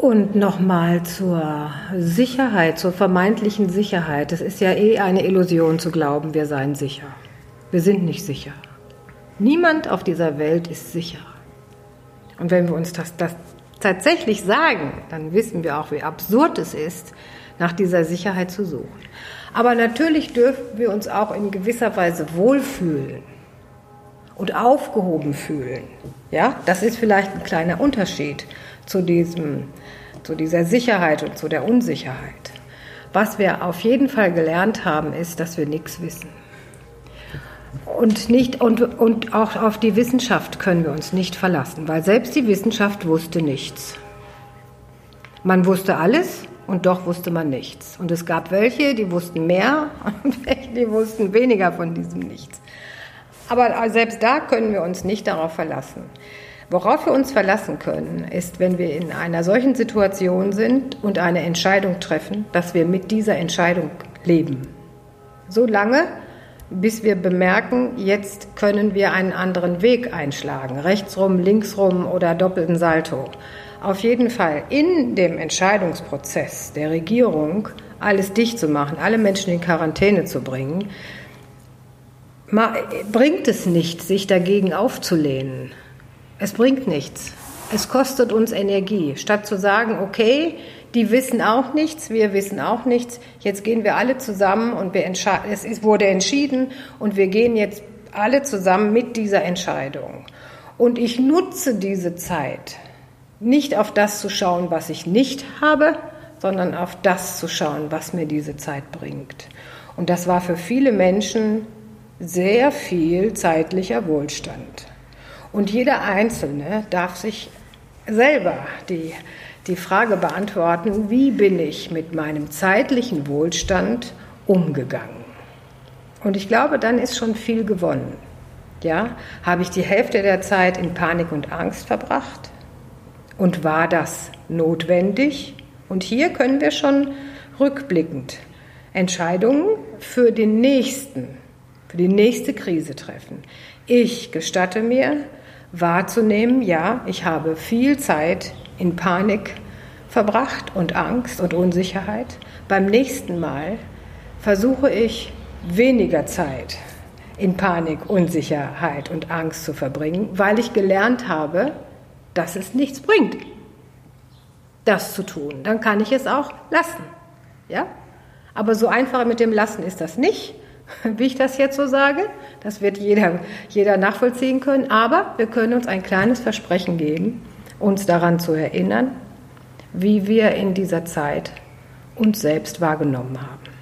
Und nochmal zur Sicherheit, zur vermeintlichen Sicherheit. Es ist ja eh eine Illusion zu glauben, wir seien sicher. Wir sind nicht sicher. Niemand auf dieser Welt ist sicher. Und wenn wir uns das, das tatsächlich sagen, dann wissen wir auch, wie absurd es ist, nach dieser Sicherheit zu suchen. Aber natürlich dürfen wir uns auch in gewisser Weise wohlfühlen und aufgehoben fühlen. Ja, das ist vielleicht ein kleiner Unterschied zu diesem, zu dieser Sicherheit und zu der Unsicherheit. Was wir auf jeden Fall gelernt haben, ist, dass wir nichts wissen. Und, nicht, und, und auch auf die Wissenschaft können wir uns nicht verlassen, weil selbst die Wissenschaft wusste nichts. Man wusste alles und doch wusste man nichts. Und es gab welche, die wussten mehr und welche, die wussten weniger von diesem Nichts. Aber selbst da können wir uns nicht darauf verlassen. Worauf wir uns verlassen können, ist, wenn wir in einer solchen Situation sind und eine Entscheidung treffen, dass wir mit dieser Entscheidung leben. So lange, bis wir bemerken, jetzt können wir einen anderen Weg einschlagen, rechtsrum, linksrum oder doppelten Salto. Auf jeden Fall in dem Entscheidungsprozess der Regierung alles dicht zu machen, alle Menschen in Quarantäne zu bringen, bringt es nicht, sich dagegen aufzulehnen. Es bringt nichts. Es kostet uns Energie. Statt zu sagen, okay, die wissen auch nichts, wir wissen auch nichts, jetzt gehen wir alle zusammen und wir es wurde entschieden und wir gehen jetzt alle zusammen mit dieser Entscheidung. Und ich nutze diese Zeit, nicht auf das zu schauen, was ich nicht habe, sondern auf das zu schauen, was mir diese Zeit bringt. Und das war für viele Menschen sehr viel zeitlicher Wohlstand. Und jeder Einzelne darf sich selber die, die Frage beantworten, wie bin ich mit meinem zeitlichen Wohlstand umgegangen? Und ich glaube, dann ist schon viel gewonnen. Ja, habe ich die Hälfte der Zeit in Panik und Angst verbracht? Und war das notwendig? Und hier können wir schon rückblickend Entscheidungen für den nächsten für die nächste Krise treffen. Ich gestatte mir wahrzunehmen, ja, ich habe viel Zeit in Panik verbracht und Angst und Unsicherheit. Beim nächsten Mal versuche ich weniger Zeit in Panik, Unsicherheit und Angst zu verbringen, weil ich gelernt habe, dass es nichts bringt, das zu tun. Dann kann ich es auch lassen. Ja? Aber so einfach mit dem Lassen ist das nicht. wie ich das jetzt so sage. Das wird jeder, jeder nachvollziehen können. Aber wir können uns ein kleines Versprechen geben, uns daran zu erinnern, wie wir in dieser Zeit uns selbst wahrgenommen haben.